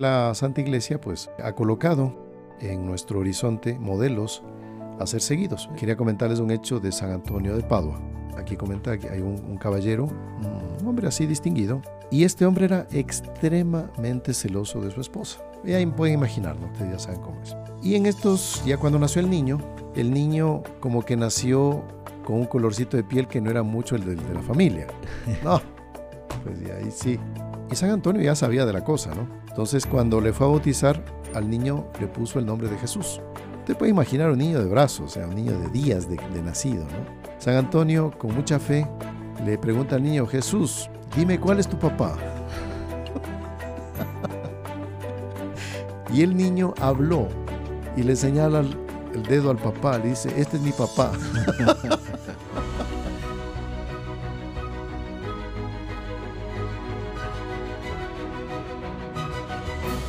La Santa Iglesia pues ha colocado en nuestro horizonte modelos a ser seguidos. Quería comentarles un hecho de San Antonio de Padua. Aquí comenta que hay un, caballero, un hombre así distinguido, y este hombre era extremadamente celoso de su esposa. Y ahí pueden imaginarlo, ustedes ya saben cómo es. Y en estos, ya cuando nació el niño, el niño como que nació con un colorcito de piel que no era mucho el de, de la familia. No, pues de ahí sí. Y San Antonio ya sabía de la cosa, ¿no? Entonces cuando le fue a bautizar, al niño le puso el nombre de Jesús. Usted puede imaginar un niño de brazos, o sea, un niño de días de, nacido, ¿no? San Antonio, con mucha fe, le pregunta al niño, Jesús, dime cuál es tu papá. y el niño habló y le señala el dedo al papá, le dice, este es mi papá.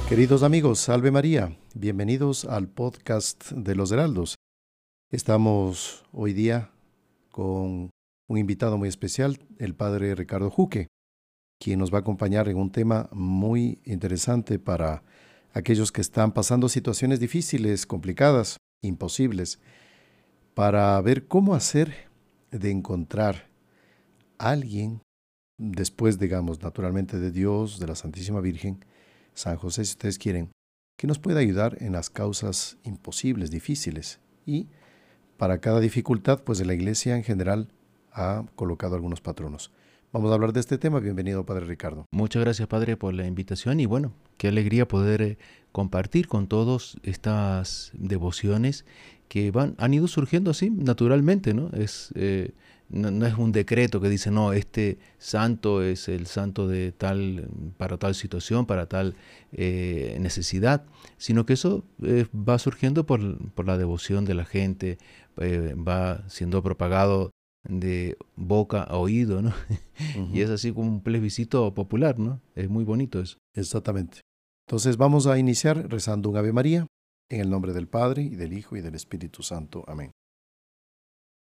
Queridos amigos, salve María, bienvenidos al podcast de los Heraldos. Estamos hoy día con un invitado muy especial, el padre Ricardo Juque, quien nos va a acompañar en un tema muy interesante para aquellos que están pasando situaciones difíciles, complicadas, imposibles, para ver cómo hacer de encontrar a alguien, después, digamos, naturalmente de Dios, de la Santísima Virgen, San José, si ustedes quieren, que nos pueda ayudar en las causas imposibles, difíciles y para cada dificultad, pues la Iglesia en general ha colocado algunos patronos. Vamos a hablar de este tema. Bienvenido, Padre Ricardo. Muchas gracias, Padre, por la invitación y bueno, qué alegría poder eh, compartir con todos estas devociones que van, han ido surgiendo así naturalmente, ¿no? Es, eh, no, es un decreto que dice, no, este santo es el santo de tal, para tal situación, para tal eh, necesidad, sino que eso va surgiendo por, por, la devoción de la gente, eh, va siendo propagado de boca a oído, ¿no? y es así como un plebiscito popular, ¿no? Es muy bonito eso. Exactamente. Entonces vamos a iniciar rezando un Ave María en el nombre del Padre y del Hijo y del Espíritu Santo. Amén.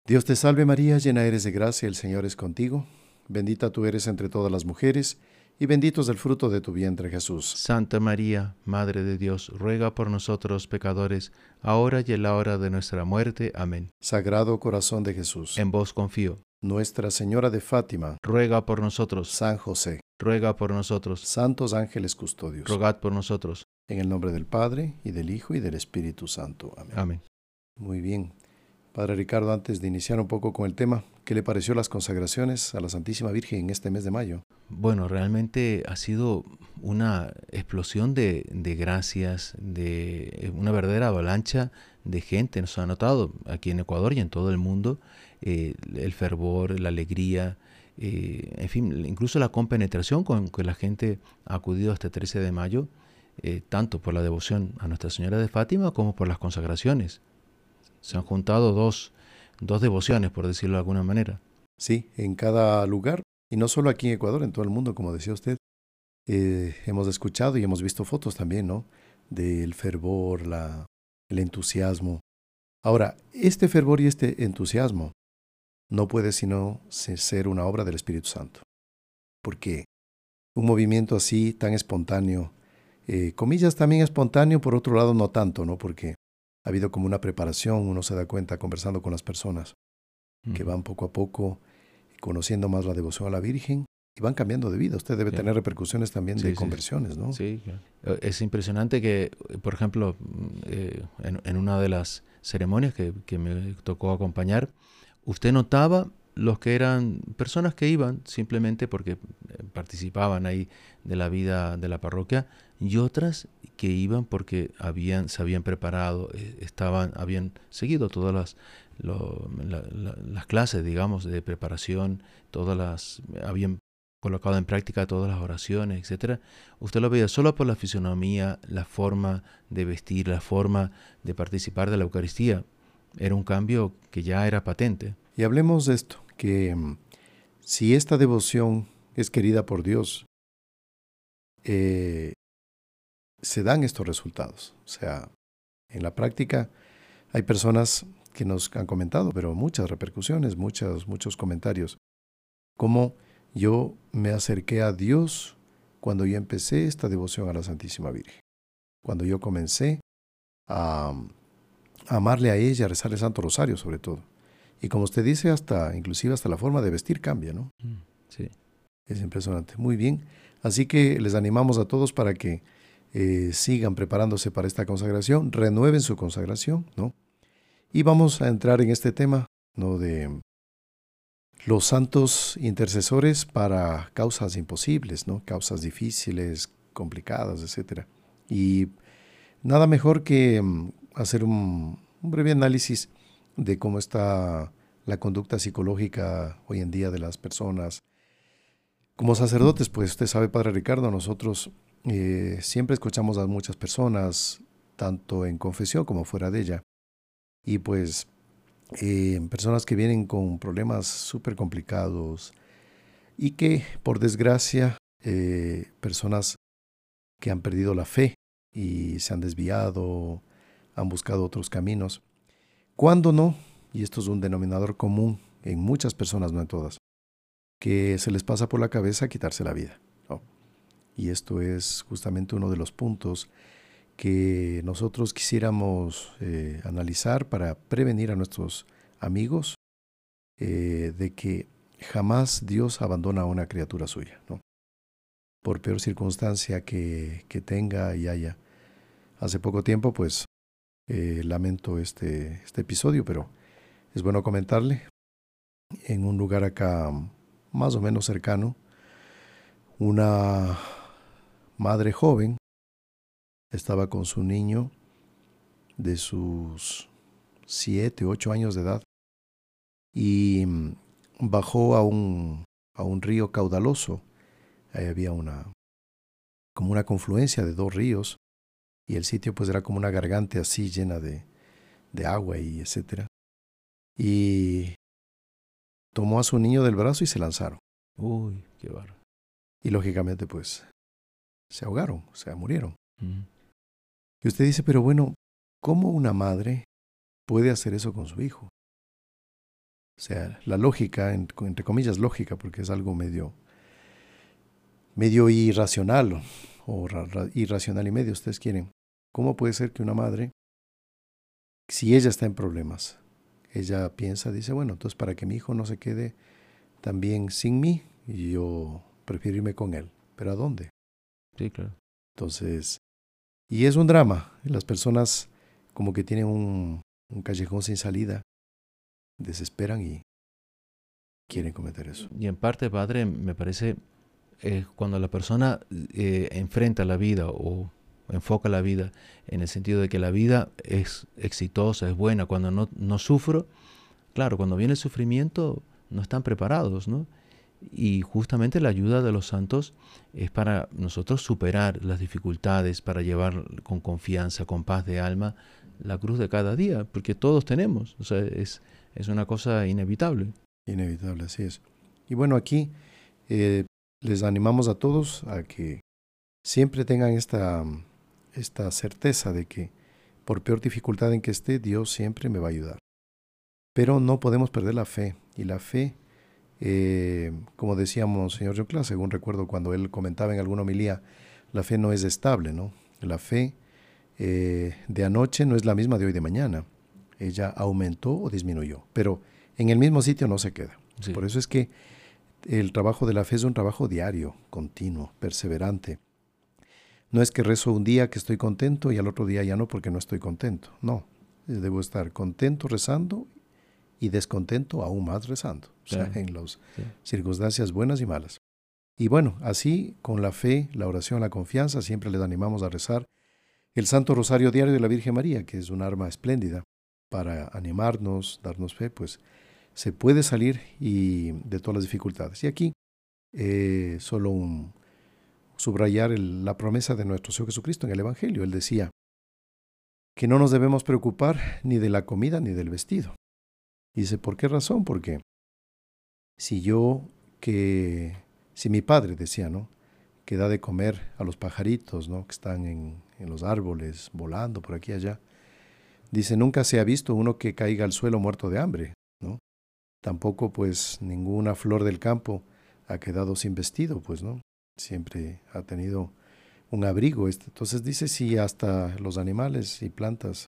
Dios te salve María, llena eres de gracia, el Señor es contigo, bendita tú eres entre todas las mujeres, y bendito es el fruto de tu vientre Jesús. Santa María, Madre de Dios, ruega por nosotros pecadores, ahora y en la hora de nuestra muerte. Amén. Sagrado Corazón de Jesús. En vos confío. Nuestra Señora de Fátima. Ruega por nosotros. San José. Ruega por nosotros. Santos ángeles custodios. Rogad por nosotros. En el nombre del Padre, y del Hijo, y del Espíritu Santo. Amén. Amén. Muy bien. Padre Ricardo, antes de iniciar un poco con el tema, ¿qué le pareció las consagraciones a la Santísima Virgen en este mes de mayo? Bueno, realmente ha sido una explosión de, gracias, de una verdadera avalancha de gente. Nos ha notado aquí en Ecuador y en todo el mundo eh, el fervor, la alegría, eh, en fin, incluso la compenetración con que la gente ha acudido este 13 de mayo, eh, tanto por la devoción a Nuestra Señora de Fátima como por las consagraciones. Se han juntado dos, dos devociones, por decirlo de alguna manera. Sí, en cada lugar, y no solo aquí en Ecuador, en todo el mundo, como decía usted. Eh, hemos escuchado y hemos visto fotos también, ¿no? Del fervor, la, el entusiasmo. Ahora, este fervor y este entusiasmo no puede sino ser una obra del Espíritu Santo. Porque un movimiento así, tan espontáneo, eh, comillas también espontáneo, por otro lado no tanto, ¿no? Porque ha habido como una preparación, uno se da cuenta conversando con las personas que van poco a poco conociendo más la devoción a la Virgen y van cambiando de vida. Usted debe tener repercusiones también de conversiones, ¿no? Sí, eh, es impresionante que, por ejemplo, eh, en, una de las ceremonias que, que me tocó acompañar, usted notaba los que eran personas que iban simplemente porque eh, participaban ahí de la vida de la parroquia y otras que iban porque habían, se habían preparado, eh, estaban, habían seguido todas las, las clases, digamos, de preparación, todas las, habían colocado en práctica todas las oraciones, etcétera. Usted lo veía solo por la fisonomía, la forma de vestir, la forma de participar de la Eucaristía. Era un cambio que ya era patente. Y hablemos de esto, que mm, si esta devoción es querida por Dios, eh, se dan estos resultados. O sea, en la práctica hay personas que nos han comentado, pero muchas repercusiones, muchos, muchos comentarios. Cómo yo me acerqué a Dios cuando yo empecé esta devoción a la Santísima Virgen. Cuando yo comencé a, amarle a ella, a rezarle Santo Rosario sobre todo. Y como usted dice, hasta, inclusive hasta la forma de vestir cambia, ¿no? Mm, sí. Es impresionante. Muy bien. Así que les animamos a todos para que eh, sigan preparándose para esta consagración, renueven su consagración, ¿no? Y vamos a entrar en este tema, ¿no? De los santos intercesores para causas imposibles, ¿no? Causas difíciles, complicadas, etc. Y nada mejor que mm, hacer un, un breve análisis de cómo está la conducta psicológica hoy en día de las personas. Como sacerdotes, pues usted sabe, Padre Ricardo, nosotros eh, siempre escuchamos a muchas personas, tanto en confesión como fuera de ella. Y pues eh, personas que vienen con problemas súper complicados y que, por desgracia, eh, personas que han perdido la fe y se han desviado, han buscado otros caminos. ¿Cuándo no? Y esto es un denominador común en muchas personas, no en todas, que se les pasa por la cabeza quitarse la vida. Y esto es justamente uno de los puntos que nosotros quisiéramos eh, analizar para prevenir a nuestros amigos eh, de que jamás Dios abandona a una criatura suya, ¿no? por peor circunstancia que, que tenga y haya. Hace poco tiempo, pues, eh, lamento este, este episodio, pero es bueno comentarle. En un lugar acá más o menos cercano, una madre joven estaba con su niño de sus siete, ocho años de edad y mm, bajó a un, a un río caudaloso. Ahí había una, como una confluencia de dos ríos y el sitio pues era como una garganta así llena de, de agua y etcétera. Y tomó a su niño del brazo y se lanzaron. Uy, qué barro. Y lógicamente pues se ahogaron, o sea, murieron. Y usted dice, pero bueno, ¿cómo una madre puede hacer eso con su hijo? O sea, la lógica, entre comillas lógica, porque es algo medio, medio irracional o irracional y medio, ustedes quieren. ¿Cómo puede ser que una madre, si ella está en problemas, ella piensa, dice, bueno, entonces para que mi hijo no se quede también sin mí, yo prefiero irme con él. ¿Pero a dónde? Sí, claro. Entonces, y es un drama. Las personas como que tienen un, un callejón sin salida, desesperan y quieren cometer eso. Y en parte, padre, me parece eh, cuando la persona eh, enfrenta la vida o enfoca la vida en el sentido de que la vida es exitosa, es buena, cuando no, no sufro, claro, cuando viene el sufrimiento no están preparados, ¿no? Y justamente la ayuda de los santos es para nosotros superar las dificultades, para llevar con confianza, con paz de alma, la cruz de cada día, porque todos tenemos, o sea, es, es una cosa inevitable. Inevitable, así es. Y bueno, aquí eh, les animamos a todos a que siempre tengan esta, esta certeza de que por peor dificultad en que esté, Dios siempre me va a ayudar. Pero no podemos perder la fe, y la fe eh, como decíamos, señor Jocla, según recuerdo cuando él comentaba en alguna homilía, la fe no es estable, ¿no? La fe eh, de anoche no es la misma de hoy de mañana. Ella aumentó o disminuyó, pero en el mismo sitio no se queda. Por eso es que el trabajo de la fe es un trabajo diario, continuo, perseverante. No es que rezo un día que estoy contento y al otro día ya no porque no estoy contento. No, debo estar contento rezando y descontento aún más rezando, o sea, en las circunstancias buenas y malas. Y bueno, así con la fe, la oración, la confianza, siempre les animamos a rezar el Santo Rosario Diario de la Virgen María, que es un arma espléndida para animarnos, darnos fe, pues se puede salir y de todas las dificultades. Y aquí eh, solo un, subrayar la promesa de nuestro Señor Jesucristo en el Evangelio. Él decía que no nos debemos preocupar ni de la comida ni del vestido, dice, ¿por qué razón? Porque si yo que, si mi padre decía, ¿no? Que da de comer a los pajaritos, ¿no? Que están en, en los árboles, volando por aquí y allá. Dice, nunca se ha visto uno que caiga al suelo muerto de hambre, ¿no? Tampoco, pues, ninguna flor del campo ha quedado sin vestido, pues, ¿no? siempre ha tenido un abrigo. Este. Entonces dice, si hasta los animales y plantas,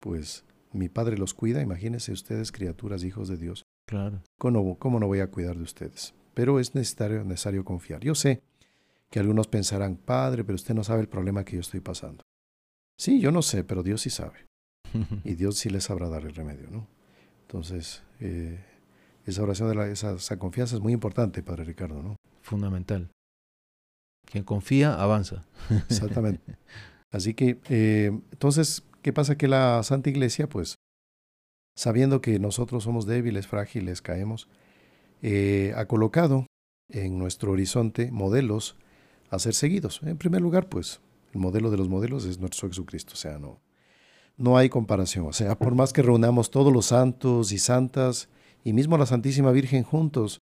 pues mi Padre los cuida, imagínense ustedes, criaturas, hijos de Dios. Claro. ¿Cómo, cómo no voy a cuidar de ustedes? Pero es necesario, necesario confiar. Yo sé que algunos pensarán, Padre, pero usted no sabe el problema que yo estoy pasando. Sí, yo no sé, pero Dios sí sabe. y Dios sí les sabrá dar el remedio, ¿no? Entonces, eh, esa oración de la, esa, esa, confianza es muy importante, Padre Ricardo, ¿no? Fundamental. Quien confía, avanza. Exactamente. Así que, eh, entonces, ¿qué pasa? Que la Santa Iglesia, pues, sabiendo que nosotros somos débiles, frágiles, caemos, eh, ha colocado en nuestro horizonte modelos a ser seguidos. En primer lugar, pues, el modelo de los modelos es nuestro Jesucristo, o sea, no, no hay comparación. O sea, por más que reunamos todos los santos y santas y mismo la Santísima Virgen juntos,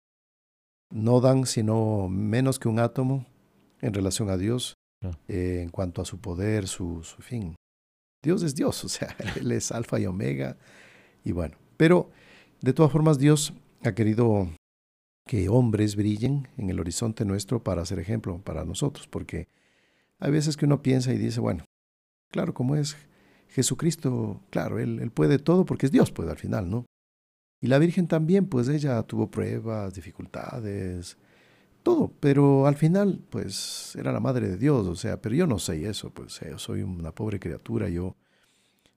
no dan sino menos que un átomo en relación a Dios eh, en cuanto a su poder, su, su fin. Dios es Dios, o sea, Él es alfa y omega. Y bueno, pero de todas formas Dios ha querido que hombres brillen en el horizonte nuestro para ser ejemplo para nosotros, porque hay veces que uno piensa y dice, bueno, claro, como es Jesucristo, claro, él, él puede todo porque es Dios, pues al final, ¿no? Y la Virgen también, pues ella tuvo pruebas, dificultades, todo, pero al final, pues era la madre de Dios, o sea, pero yo no sé eso, pues yo soy una pobre criatura, yo.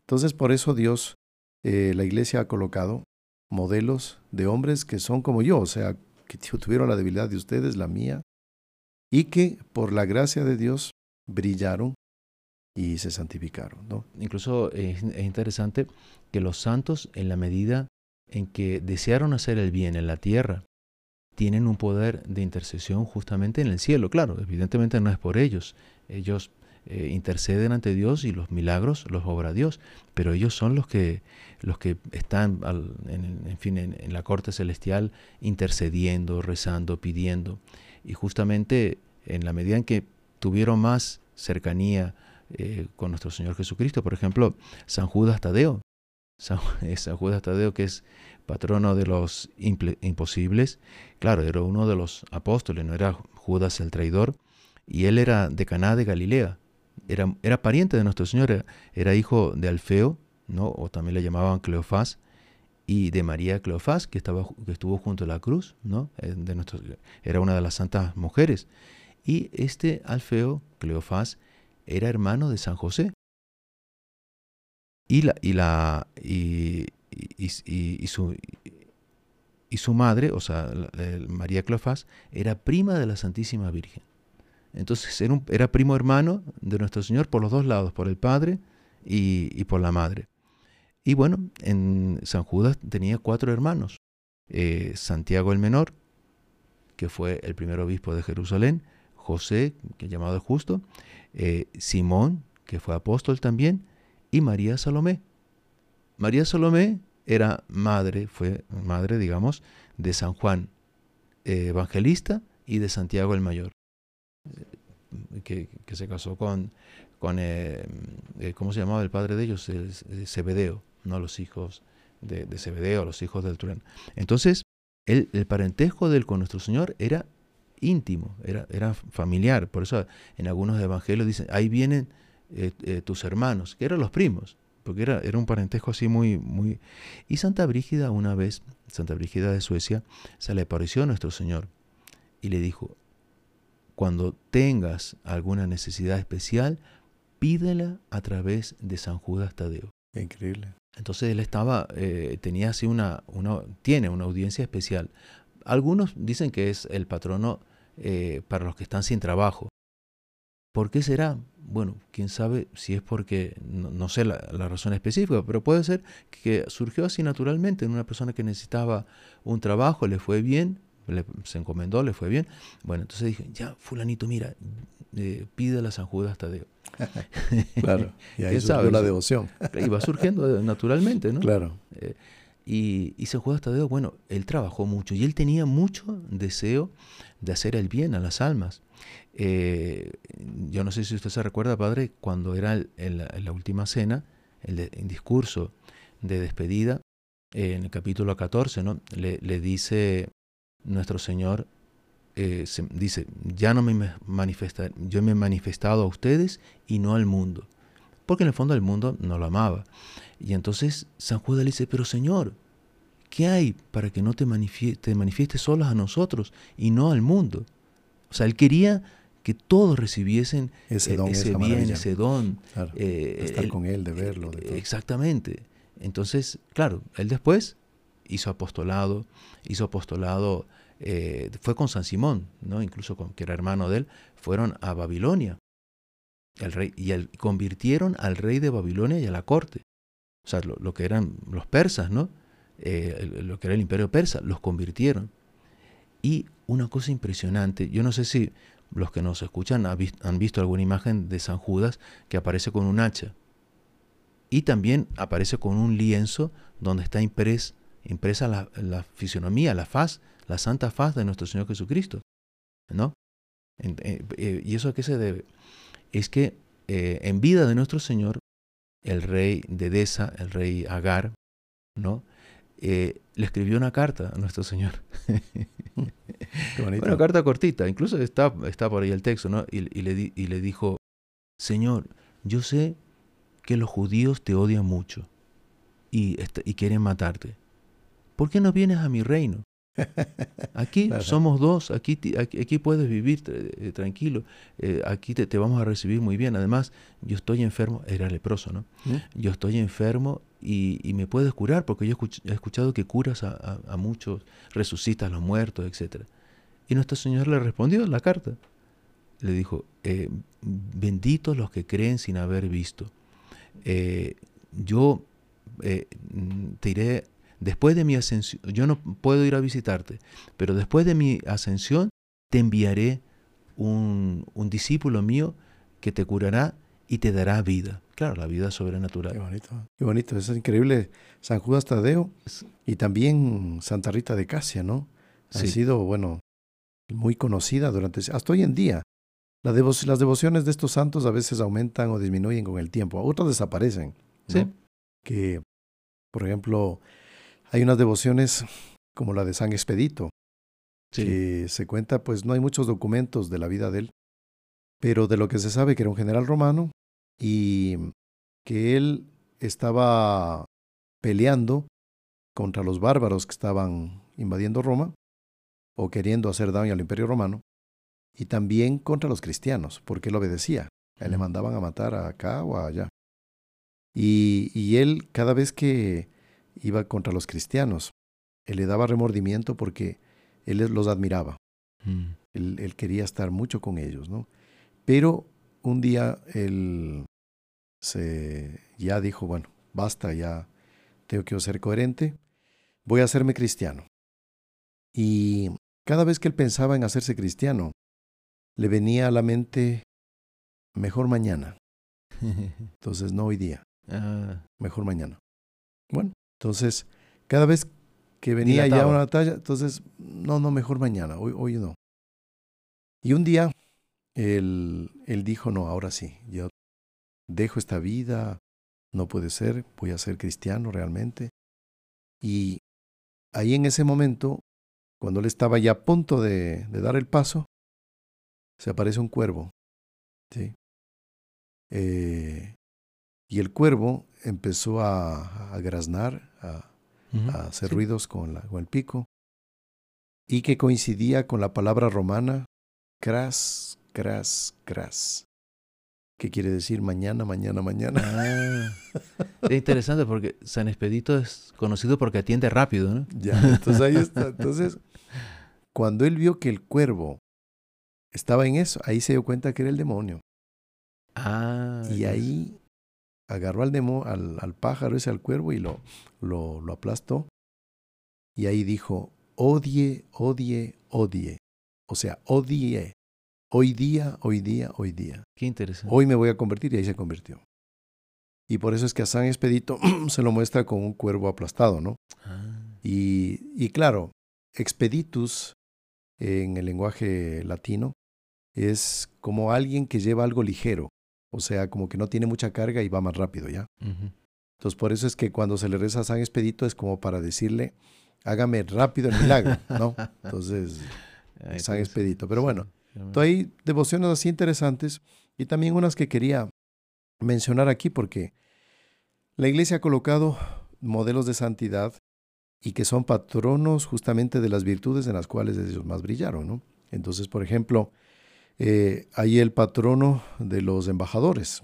Entonces, por eso Dios, eh, la iglesia ha colocado modelos de hombres que son como yo, o sea, que tuvieron la debilidad de ustedes, la mía, y que por la gracia de Dios brillaron y se santificaron. ¿no? Incluso es, interesante que los santos, en la medida en que desearon hacer el bien en la tierra, tienen un poder de intercesión justamente en el cielo. Claro, evidentemente no es por ellos. Ellos eh, interceden ante Dios y los milagros los obra Dios, pero ellos son los que, los que están, en, fin, en, la corte celestial intercediendo, rezando, pidiendo. Y justamente en la medida en que tuvieron más cercanía eh, con nuestro Señor Jesucristo. Por ejemplo, San Judas Tadeo. San, Judas Tadeo, que es patrono de los imposibles, claro, era uno de los apóstoles, no era Judas el traidor, y él era de Caná de Galilea, era, era pariente de nuestro Señor, era, hijo de Alfeo, ¿no? o también le llamaban Cleofás, y de María Cleofás, que, estaba, que estuvo junto a la cruz, ¿no? Eh, de nuestro, era una de las santas mujeres. Y este Alfeo, Cleofás, era hermano de San José. Y, la, y, la, y, su, y su madre, o sea, María Cleofás, era prima de la Santísima Virgen. Entonces era, era, primo hermano de nuestro Señor por los dos lados, por el padre y, por la madre. Y bueno, en San Judas tenía cuatro hermanos. Eh, Santiago el Menor, que fue el primer obispo de Jerusalén, José, que llamado el justo, eh, Simón, que fue apóstol también, y María Salomé. María Salomé era madre, fue madre, digamos, de San Juan eh, Evangelista y de Santiago el Mayor, eh, que, se casó con, con ¿cómo se llamaba el padre de ellos? Zebedeo, no los hijos de, de Zebedeo, los hijos del Turán. Entonces, el, el parentesco de él con nuestro Señor era íntimo, era, era familiar. Por eso en algunos evangelios dicen, ahí vienen eh, eh, tus hermanos, que eran los primos, porque era, era un parentesco así muy, muy... Y Santa Brígida una vez, Santa Brígida de Suecia, se le apareció a nuestro Señor y le dijo, cuando tengas alguna necesidad especial, pídela a través de San Judas Tadeo. Increíble. Entonces él estaba, eh, tenía así una, una, tiene una audiencia especial. Algunos dicen que es el patrono eh, para los que están sin trabajo. ¿Por qué será? Bueno, quién sabe si es porque, no, sé la, razón específica, pero puede ser que surgió así naturalmente en una persona que necesitaba un trabajo, le fue bien, se encomendó, le fue bien. Bueno, entonces dije, ya, fulanito, mira, eh, pide la San Judas Tadeo. claro, y ahí surgió la devoción. y va surgiendo naturalmente, ¿no? Claro. Eh, y, y San Judas Tadeo, bueno, él trabajó mucho y él tenía mucho deseo de hacer el bien a las almas. Eh, yo no sé si usted se recuerda, Padre, cuando era en la, última cena, el, discurso de despedida, eh, en el capítulo 14, ¿no? le, dice nuestro Señor eh, dice, ya no me manifesta, yo me he manifestado a ustedes y no al mundo. Porque en el fondo el mundo no lo amaba. Y entonces San Judas le dice, pero Señor, ¿qué hay para que no te, manifieste, manifiestes solos a nosotros y no al mundo? O sea, él quería que todos recibiesen ese, don, ese bien, ese don. Eh, estar con él, de verlo. exactamente. Entonces, claro, él después hizo apostolado, hizo apostolado, eh, fue con San Simón, ¿no? incluso con, que era hermano de él, fueron a Babilonia. El rey, y el, convirtieron al rey de Babilonia y a la corte. O sea, lo, que eran los persas, ¿no? Eh, lo que era el imperio persa, los convirtieron. Y una cosa impresionante, yo no sé si los que nos escuchan han visto alguna imagen de San Judas que aparece con un hacha. Y también aparece con un lienzo donde está impresa la, fisionomía, la faz, la santa faz de nuestro Señor Jesucristo. ¿No? Eh, eh, ¿Y eso a qué se debe? Es que eh, en vida de nuestro Señor, el rey de Edesa, el rey Agar, ¿no? le escribió una carta a nuestro Señor. una carta cortita, incluso está, está por ahí el texto, ¿no? Y, le, y le dijo, Señor, yo sé que los judíos te odian mucho y, y quieren matarte. ¿Por qué no vienes a mi reino? Aquí somos dos, aquí, aquí, puedes vivir eh, tranquilo, eh, aquí te, vamos a recibir muy bien. Además, yo estoy enfermo, era leproso, ¿no? ¿Mm? Yo estoy enfermo y, me puedes curar porque yo he escuchado que curas a, muchos, resucitas a los muertos, etc. Y nuestro Señor le respondió en la carta. Le dijo, eh, benditos los que creen sin haber visto. Eh, yo eh, te iré, después de mi ascensión, yo no puedo ir a visitarte, pero después de mi ascensión te enviaré un, discípulo mío que te curará y te dará vida. Claro, la vida sobrenatural. Qué bonito, qué bonito, es increíble. San Judas Tadeo y también Santa Rita de Casia, ¿no? Han sido, bueno, muy conocida durante, hasta hoy en día las devociones de estos santos a veces aumentan o disminuyen con el tiempo, otras desaparecen. Sí. Que, por ejemplo, hay unas devociones como la de San Expedito, que se cuenta, pues no hay muchos documentos de la vida de él, pero de lo que se sabe que era un general romano y que él estaba peleando contra los bárbaros que estaban invadiendo Roma o queriendo hacer daño al imperio romano y también contra los cristianos, porque él obedecía. A él le mandaban a matar acá o allá. Y, y, él, cada vez que iba contra los cristianos, él le daba remordimiento porque él los admiraba. Mm. Él, quería estar mucho con ellos, ¿no? Pero un día él se, ya dijo, bueno, basta, ya tengo que ser coherente, voy a hacerme cristiano. Y cada vez que él pensaba en hacerse cristiano, le venía a la mente mejor mañana. Entonces, no hoy día. Ah. Mejor mañana. Bueno, entonces, cada vez que venía ya una batalla, entonces, no, no, mejor mañana, hoy, hoy no. Y un día, él, él dijo, no, ahora sí, yo dejo esta vida, no puede ser, voy a ser cristiano realmente. Y ahí en ese momento, cuando él estaba ya a punto de dar el paso, se aparece un cuervo. ¿sí? Eh, y el cuervo empezó a, a graznar, a, hacer ruidos con, la, con, el pico, y que coincidía con la palabra romana cras, cras, cras. ¿Qué quiere decir mañana, mañana, mañana? Ah, es interesante porque San Expedito es conocido porque atiende rápido, ¿no? Ya, entonces ahí está. Entonces, cuando él vio que el cuervo estaba en eso, ahí se dio cuenta que era el demonio. Ah. Y ahí agarró al, demo, al, al, pájaro ese, al cuervo, y lo, lo, lo aplastó. Y ahí dijo, odie, odie, odie. O sea, odie. Hoy día, hoy día, hoy día. Qué interesante. Hoy me voy a convertir y ahí se convirtió. Y por eso es que a San Expedito se lo muestra con un cuervo aplastado, ¿no? Ah. Y, y claro, expeditus en el lenguaje latino es como alguien que lleva algo ligero, o sea, como que no tiene mucha carga y va más rápido, ¿ya? Entonces, por eso es que cuando se le reza a San Expedito es como para decirle, hágame rápido el milagro, ¿no? Entonces, San Expedito. Pero bueno, hay devociones así interesantes y también unas que quería mencionar aquí porque la iglesia ha colocado modelos de santidad y que son patronos justamente de las virtudes en las cuales ellos más brillaron. ¿no? Entonces, por ejemplo, eh, el patrono de los embajadores,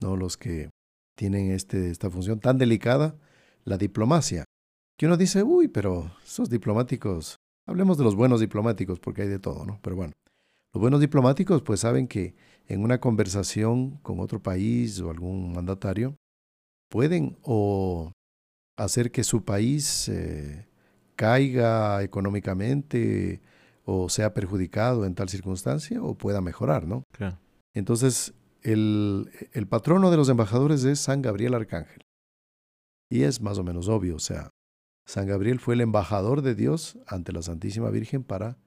¿no? los que tienen este, esta función tan delicada, la diplomacia. Que uno dice, uy, pero esos diplomáticos, hablemos de los buenos diplomáticos porque hay de todo, ¿no? Pero bueno, los buenos diplomáticos pues saben que en una conversación con otro país o algún mandatario, pueden o hacer que su país eh, caiga económicamente o sea perjudicado en tal circunstancia o pueda mejorar, ¿no? Claro. Entonces, el, el patrono de los embajadores es San Gabriel Arcángel. Y es más o menos obvio, o sea, San Gabriel fue el embajador de Dios ante la Santísima Virgen para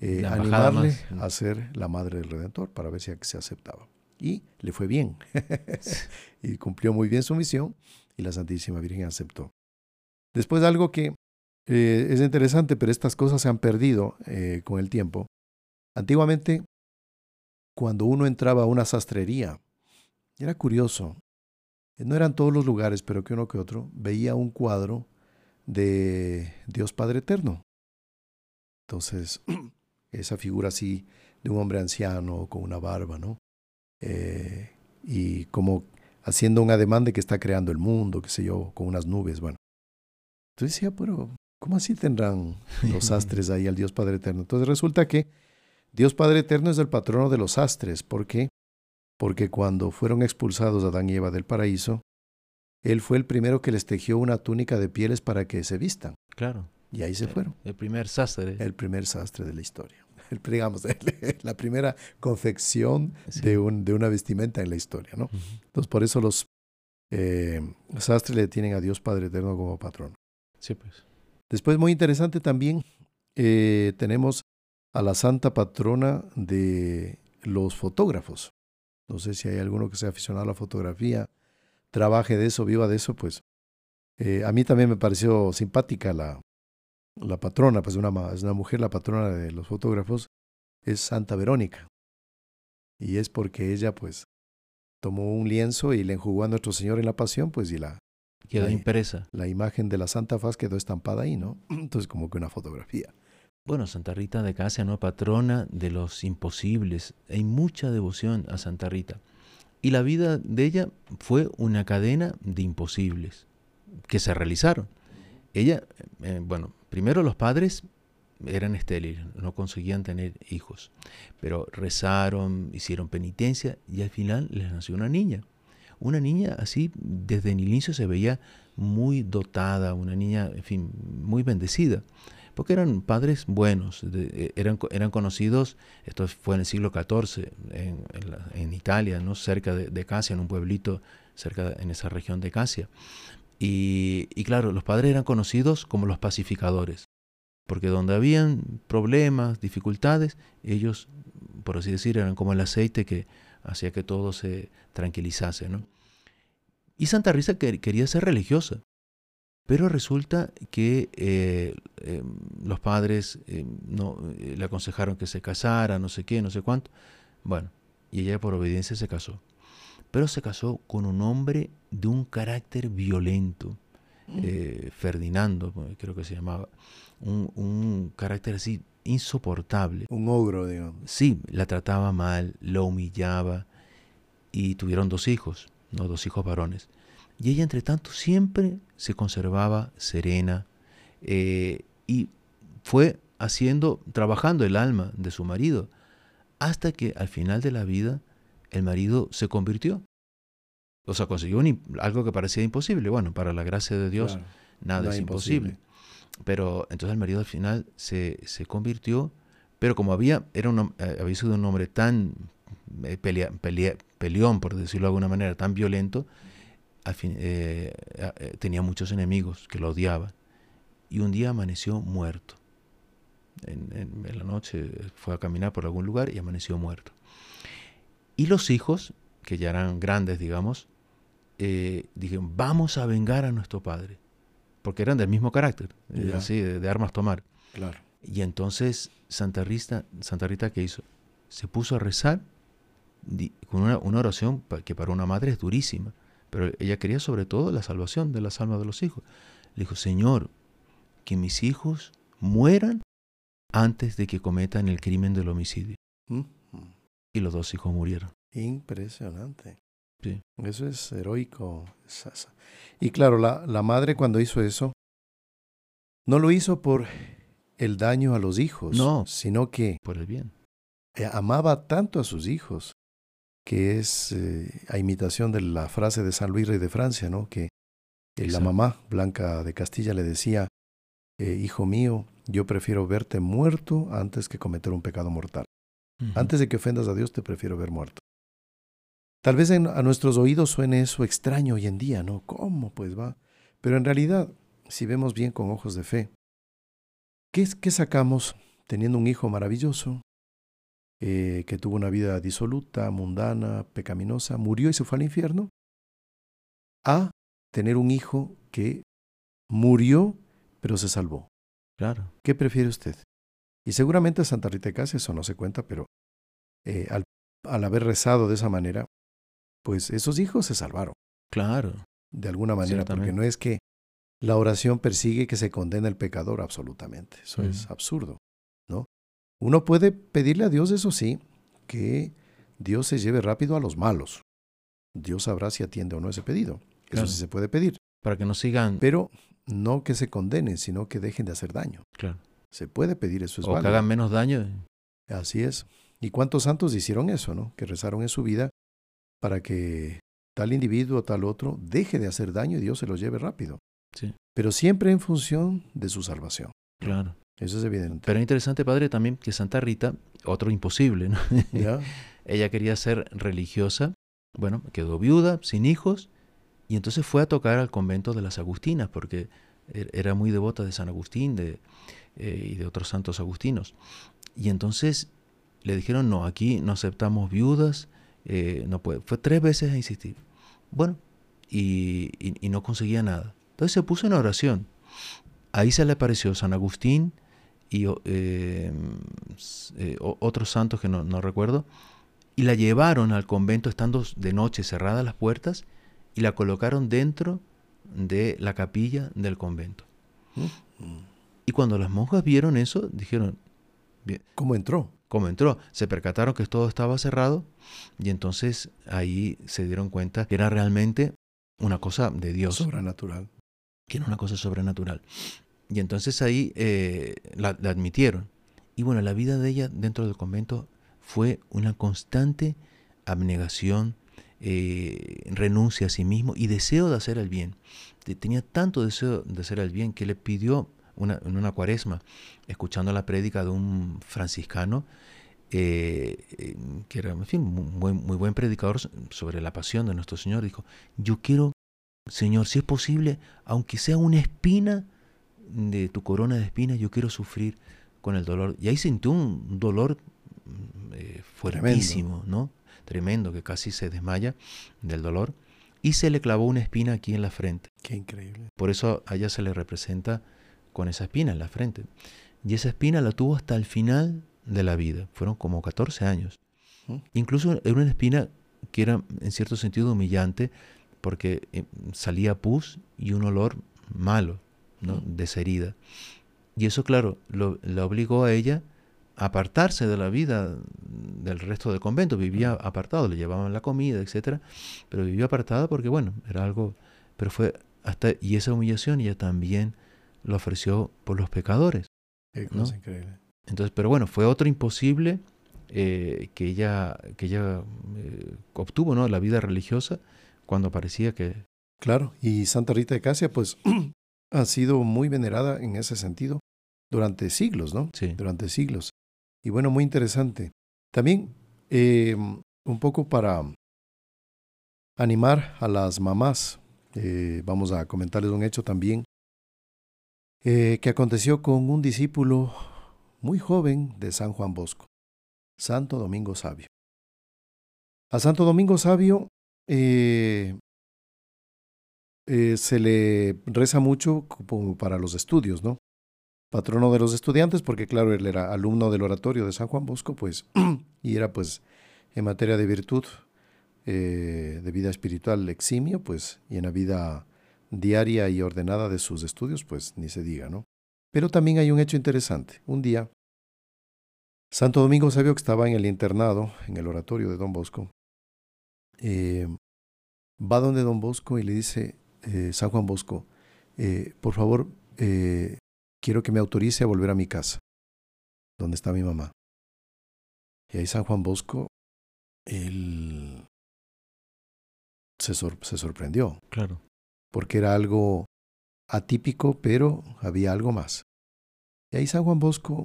eh, animarle a ser la madre del Redentor, para ver si se aceptaba. Y le fue bien. y cumplió muy bien su misión y la Santísima Virgen aceptó. Después algo que eh, es interesante, pero estas cosas se han perdido eh, con el tiempo. Antiguamente, cuando uno entraba a una sastrería, era curioso, no eran todos los lugares, pero que uno que otro, veía un cuadro de Dios Padre Eterno. Entonces, esa figura así de un hombre anciano con una barba, ¿no? Eh, y como haciendo un ademán de que está creando el mundo, qué sé yo, con unas nubes, bueno. Entonces decía, pero ¿cómo así tendrán los astres ahí al Dios Padre Eterno? Entonces resulta que Dios Padre Eterno es el patrono de los astres. ¿Por qué? Porque cuando fueron expulsados Adán y Eva del paraíso, Él fue el primero que les tejió una túnica de pieles para que se vistan. Claro. Y ahí se fueron. El primer sastre. El primer sastre de la historia. El, digamos, la primera confección de, un, de, una vestimenta en la historia, ¿no? Entonces, por eso los eh, sastres le tienen a Dios Padre Eterno como patrón. Sí, pues. Después, muy interesante también, eh, tenemos a la santa patrona de los fotógrafos. No sé si hay alguno que sea aficionado a la fotografía, trabaje de eso, viva de eso, pues eh, a mí también me pareció simpática la, la patrona, pues una, es una mujer, la patrona de los fotógrafos, es Santa Verónica. Y es porque ella, pues, tomó un lienzo y le enjugó a nuestro Señor en la pasión, pues, y la... Quedó impresa. La imagen de la Santa Faz quedó estampada ahí, ¿no? Entonces, como que una fotografía. Bueno, Santa Rita de Casia, ¿no? Patrona de los imposibles. Hay mucha devoción a Santa Rita. Y la vida de ella fue una cadena de imposibles que se realizaron. Ella, eh, bueno, Primero los padres eran estériles, no conseguían tener hijos, pero rezaron, hicieron penitencia y al final les nació una niña. Una niña así, desde el inicio se veía muy dotada, una niña, en fin, muy bendecida, porque eran padres buenos, eran, eran conocidos, esto fue en el siglo XIV, en, Italia, ¿no? cerca de, de, Casia, en un pueblito cerca en esa región de Casia. Y, claro, los padres eran conocidos como los pacificadores, porque donde habían problemas, dificultades, ellos, por así decir, eran como el aceite que hacía que todo se tranquilizase. ¿no? Y Santa Risa quería ser religiosa, pero resulta que eh, eh, los padres eh, no, le aconsejaron que se casara, no sé qué, no sé cuánto. Bueno, y ella por obediencia se casó pero se casó con un hombre de un carácter violento, mm. eh, Ferdinando, pues, creo que se llamaba, un, carácter así insoportable. Un ogro, digamos. Sí, la trataba mal, la humillaba y tuvieron dos hijos, no dos hijos varones. Y ella, entre tanto, siempre se conservaba serena eh, y fue haciendo, trabajando el alma de su marido, hasta que al final de la vida el marido se convirtió. O sea, consiguió algo que parecía imposible. Bueno, para la gracia de Dios nada es imposible. Pero entonces el marido al final se, se convirtió, pero como había, era un, eh, había sido un hombre tan eh, peleón, por decirlo de alguna manera, tan violento, fin, eh, tenía muchos enemigos que lo odiaban. Y un día amaneció muerto. en, la noche fue a caminar por algún lugar y amaneció muerto. Y los hijos, que ya eran grandes, digamos, dijeron, vamos a vengar a nuestro padre, porque eran del mismo carácter, así, de, armas tomar. Claro. Y entonces Santa Rita, Santa Rita, ¿qué hizo? Se puso a rezar con una, una oración que para una madre es durísima, pero ella quería sobre todo la salvación de las almas de los hijos. Le dijo, Señor, que mis hijos mueran antes de que cometan el crimen del homicidio. Y los dos hijos murieron. Impresionante. Sí. Eso es heroico. Y claro, la, la madre cuando hizo eso, no lo hizo por el daño a los hijos, no, sino que por el bien. Eh, amaba tanto a sus hijos, que es eh, a imitación de la frase de San Luis Rey de Francia, ¿no? Que eh, la mamá Blanca de Castilla le decía, hijo mío, yo prefiero verte muerto antes que cometer un pecado mortal. Antes de que ofendas a Dios, te prefiero ver muerto. Tal vez a nuestros oídos suene eso extraño hoy en día, ¿no? ¿Cómo pues va? Pero en realidad, si vemos bien con ojos de fe, ¿qué, qué sacamos teniendo un hijo maravilloso, eh, que tuvo una vida disoluta, mundana, pecaminosa, murió y se fue al infierno? A tener un hijo que murió pero se salvó. Claro. ¿Qué prefiere usted? Y seguramente Santa Rita de eso no se cuenta, pero eh, al, al haber rezado de esa manera, pues esos hijos se salvaron. Claro. De alguna manera, porque no es que la oración persigue que se condene al pecador absolutamente. Eso es absurdo, ¿no? Uno puede pedirle a Dios, eso sí, que Dios se lleve rápido a los malos. Dios sabrá si atiende o no ese pedido. Eso sí se puede pedir. Para que no sigan. Pero no que se condenen, sino que dejen de hacer daño. Claro. Se puede pedir eso es O que hagan menos daño. Así es. ¿Y cuántos santos hicieron eso, no? Que rezaron en su vida para que tal individuo o tal otro deje de hacer daño y Dios se lo lleve rápido. Sí. Pero siempre en función de su salvación. Claro. Eso es evidente. Pero es interesante, padre, también que Santa Rita, otro imposible, ¿no? ¿Ya? Ella quería ser religiosa, bueno, quedó viuda, sin hijos, y entonces fue a tocar al convento de las Agustinas, porque er, era muy devota de San Agustín de, eh, y de otros santos agustinos. Y entonces le dijeron, no, aquí no aceptamos viudas, eh, no puede. Fue tres veces a insistir. Bueno, y, y, no conseguía nada. Entonces se puso en oración. Ahí se le apareció San Agustín y eh, eh, otros santos que no, no, recuerdo, y la llevaron al convento estando de noche cerradas las puertas y la colocaron dentro de la capilla del convento. Y cuando las monjas vieron eso, dijeron... ¿Cómo entró? ¿Cómo entró? Se percataron que todo estaba cerrado y entonces ahí se dieron cuenta que era realmente una cosa de Dios. Sobrenatural. Que era una cosa sobrenatural. Y entonces ahí eh, la, admitieron. Y bueno, la vida de ella dentro del convento fue una constante abnegación, eh, renuncia a sí mismo y deseo de hacer el bien. Tenía tanto deseo de hacer el bien que le pidió en una cuaresma, escuchando la prédica de un franciscano, eh, que era en fin, muy, muy buen predicador sobre la pasión de nuestro Señor, dijo, yo quiero, Señor, si es posible, aunque sea una espina de tu corona de espinas, yo quiero sufrir con el dolor. Y ahí sintió un dolor mm, eh, fuertísimo, Tremendo. ¿no? Tremendo, que casi se desmaya del dolor. Y se le clavó una espina aquí en la frente. Qué increíble. Por eso a ella se le representa con esa espina en la frente. Y esa espina la tuvo hasta el final de la vida. Fueron como 14 años. Incluso era una espina que era en cierto sentido humillante porque eh, salía pus y un olor malo, ¿no? Desherida. Y eso, claro, lo, la obligó a ella a apartarse de la vida del resto del convento. Vivía apartado, le llevaban la comida, etcétera, pero vivía apartada porque, bueno, era algo. Pero fue hasta. Y esa humillación ella también lo ofreció por los pecadores. increíble. Entonces, pero bueno, fue otro imposible eh, que ella, que ella eh, obtuvo, ¿no? La vida religiosa cuando parecía que... Claro, y Santa Rita de Casia, pues, ha sido muy venerada en ese sentido durante siglos, ¿no? Sí. Durante siglos. Y bueno, muy interesante. También, eh, un poco para animar a las mamás, vamos a comentarles un hecho también que aconteció con un discípulo muy joven de San Juan Bosco, Santo Domingo Sabio. A Santo Domingo Sabio eh, eh, se le reza mucho para los estudios, ¿no? patrono de los estudiantes, porque claro, él era alumno del oratorio de San Juan Bosco, pues, y era pues en materia de virtud, eh, de vida espiritual eximio, pues, y en la vida diaria y ordenada de sus estudios, pues ni se diga, ¿no? Pero también hay un hecho interesante. Un día, Santo Domingo Sabio, que estaba en el internado, en el oratorio de Don Bosco, eh, va donde Don Bosco y le dice, eh, San Juan Bosco, eh, por favor, quiero que me autorice a volver a mi casa, donde está mi mamá. Y ahí San Juan Bosco, él se, se sorprendió. Claro. Porque era algo atípico, pero había algo más. Y ahí San Juan Bosco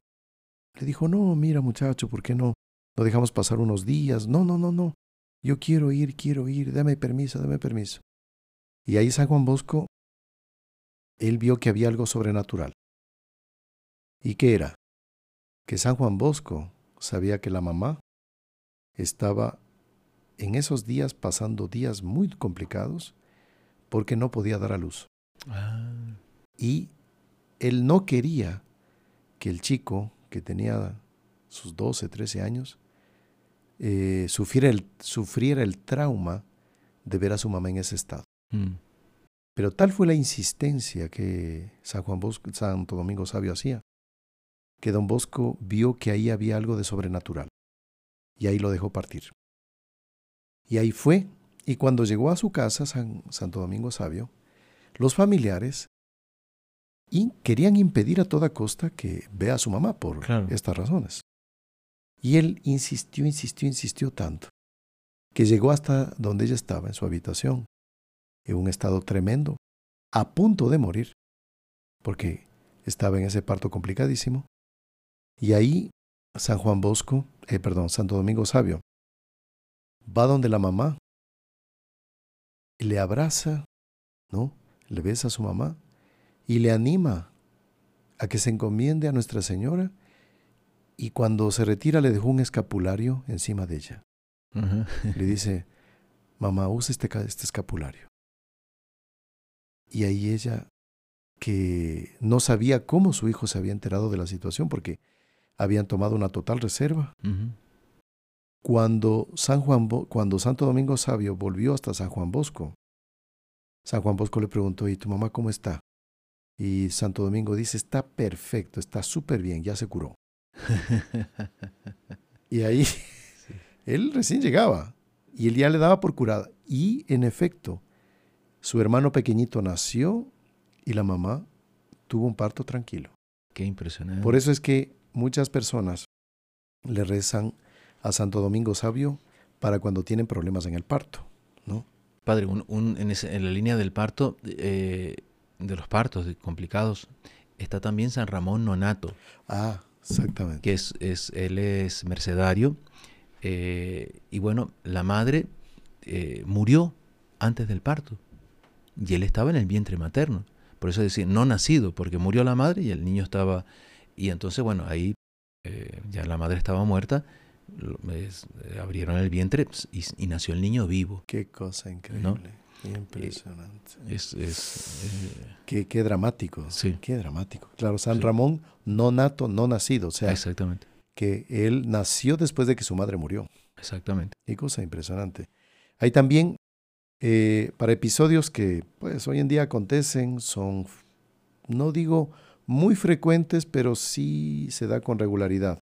le dijo, no, mira muchacho, ¿por qué no? No dejamos pasar unos días. No, no, no, no. Yo quiero ir, quiero ir, dame permiso, dame permiso. Y ahí San Juan Bosco, él vio que había algo sobrenatural. ¿Y qué era? Que San Juan Bosco sabía que la mamá estaba en esos días pasando días muy complicados porque no podía dar a luz. Ah. Y él no quería que el chico que tenía sus 12, 13 años eh, sufriera, el, sufriera, el, trauma de ver a su mamá en ese estado. Mm. Pero tal fue la insistencia que San Juan Bosco, Santo Domingo Sabio hacía, que don Bosco vio que ahí había algo de sobrenatural. Y ahí lo dejó partir. Y ahí fue, y cuando llegó a su casa, San, Santo Domingo Sabio, los familiares querían impedir a toda costa que vea a su mamá por estas razones. Y él insistió, insistió, insistió tanto, que llegó hasta donde ella estaba, en su habitación, en un estado tremendo, a punto de morir, porque estaba en ese parto complicadísimo. Y ahí San Juan Bosco, eh, perdón, Santo Domingo Sabio, va donde la mamá y le abraza, ¿no? Le besa a su mamá y le anima a que se encomiende a Nuestra Señora y cuando se retira le dejó un escapulario encima de ella. Le dice, mamá, usa este, este escapulario. Y ahí ella, que no sabía cómo su hijo se había enterado de la situación porque habían tomado una total reserva. Cuando, San Juan cuando Santo Domingo Sabio volvió hasta San Juan Bosco, San Juan Bosco le preguntó, ¿y tu mamá cómo está? Y Santo Domingo dice, está perfecto, está súper bien, ya se curó. y ahí él recién llegaba y él ya le daba por curada. Y en efecto, su hermano pequeñito nació y la mamá tuvo un parto tranquilo. Qué impresionante. Por eso es que muchas personas le rezan a Santo Domingo Sabio para cuando tienen problemas en el parto, ¿no? Padre, un, en, la línea del parto, eh, de los partos complicados, está también San Ramón Nonato. Ah, exactamente. Que es, es él es mercedario. Eh, y bueno, la madre eh, murió antes del parto. Y él estaba en el vientre materno. Por eso decir, no nacido, porque murió la madre y el niño estaba... Y entonces, bueno, ahí ya la madre estaba muerta eh, abrieron el vientre y, nació el niño vivo. Qué cosa increíble. Impresionante. Es, es eh, qué, dramático. Sí. Qué dramático. Claro, San Ramón no nato, no nacido. O sea, Exactamente. que él nació después de que su madre murió. Exactamente. Qué cosa impresionante. Hay también, eh, para episodios que pues hoy en día acontecen, son, no digo muy frecuentes, pero sí se da con regularidad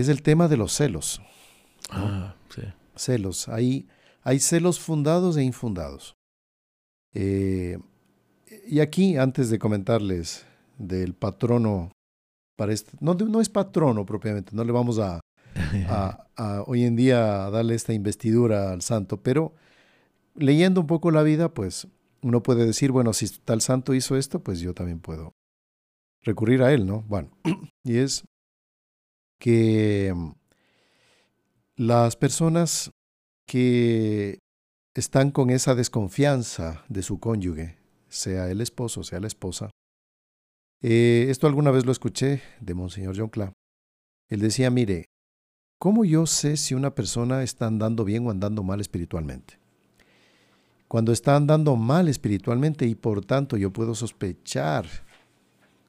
es el tema de los celos. Ah, sí. Celos. Hay, hay celos fundados e infundados. Eh, y aquí, antes de comentarles del patrono, para este, no, no es patrono propiamente, no le vamos a, a, hoy en día darle esta investidura al santo, pero leyendo un poco la vida, pues uno puede decir, bueno, si tal santo hizo esto, pues yo también puedo recurrir a él, ¿no? Bueno, y es que mm, las personas que están con esa desconfianza de su cónyuge, sea el esposo, sea la esposa, eh, esto alguna vez lo escuché de Monseñor John Cla. Él decía, mire, ¿cómo yo sé si una persona está andando bien o andando mal espiritualmente? Cuando está andando mal espiritualmente y por tanto yo puedo sospechar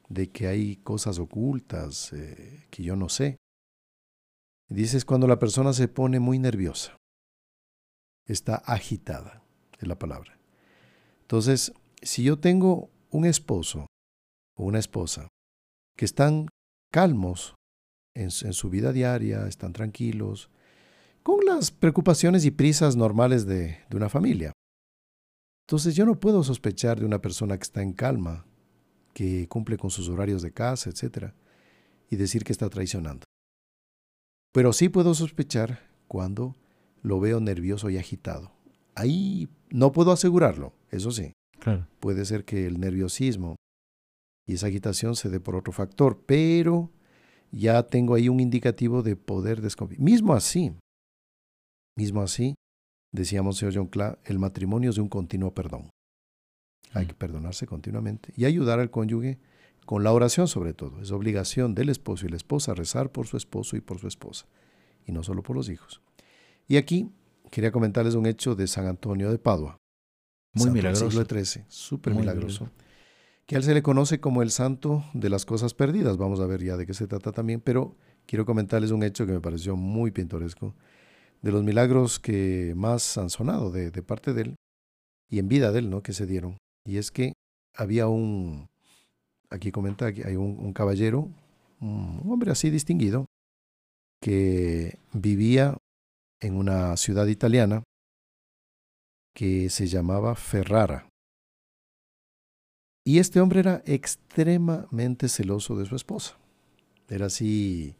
de que hay cosas ocultas eh, que yo no sé. Dices cuando la persona se pone muy nerviosa, está agitada, es la palabra. Entonces, si yo tengo un esposo o una esposa que están calmos en, su vida diaria, están tranquilos, con las preocupaciones y prisas normales de, de una familia. Entonces yo no puedo sospechar de una persona que está en calma, que cumple con sus horarios de casa, etc., y decir que está traicionando. Pero sí puedo sospechar cuando lo veo nervioso y agitado. Ahí no puedo asegurarlo, eso sí. Puede ser que el nerviosismo y esa agitación se dé por otro factor, pero ya tengo ahí un indicativo de poder desconfiar. Mismo así, mismo así, decíamos señor John Cla, el matrimonio es de un continuo perdón. Hay mm. que perdonarse continuamente y ayudar al cónyuge con la oración sobre todo. Es obligación del esposo y la esposa rezar por su esposo y por su esposa, y no solo por los hijos. Y aquí quería comentarles un hecho de San Antonio de Padua. Muy milagroso. Siglo XIII, súper milagroso. Que a él se le conoce como el santo de las cosas perdidas. Vamos a ver ya de qué se trata también, pero quiero comentarles un hecho que me pareció muy pintoresco, de los milagros que más han sonado de, parte de él y en vida de él, ¿no? Que se dieron. Y es que había un, aquí comenta, que hay un, caballero, un hombre así distinguido, que vivía en una ciudad italiana que se llamaba Ferrara. Y este hombre era extremadamente celoso de su esposa. Era así,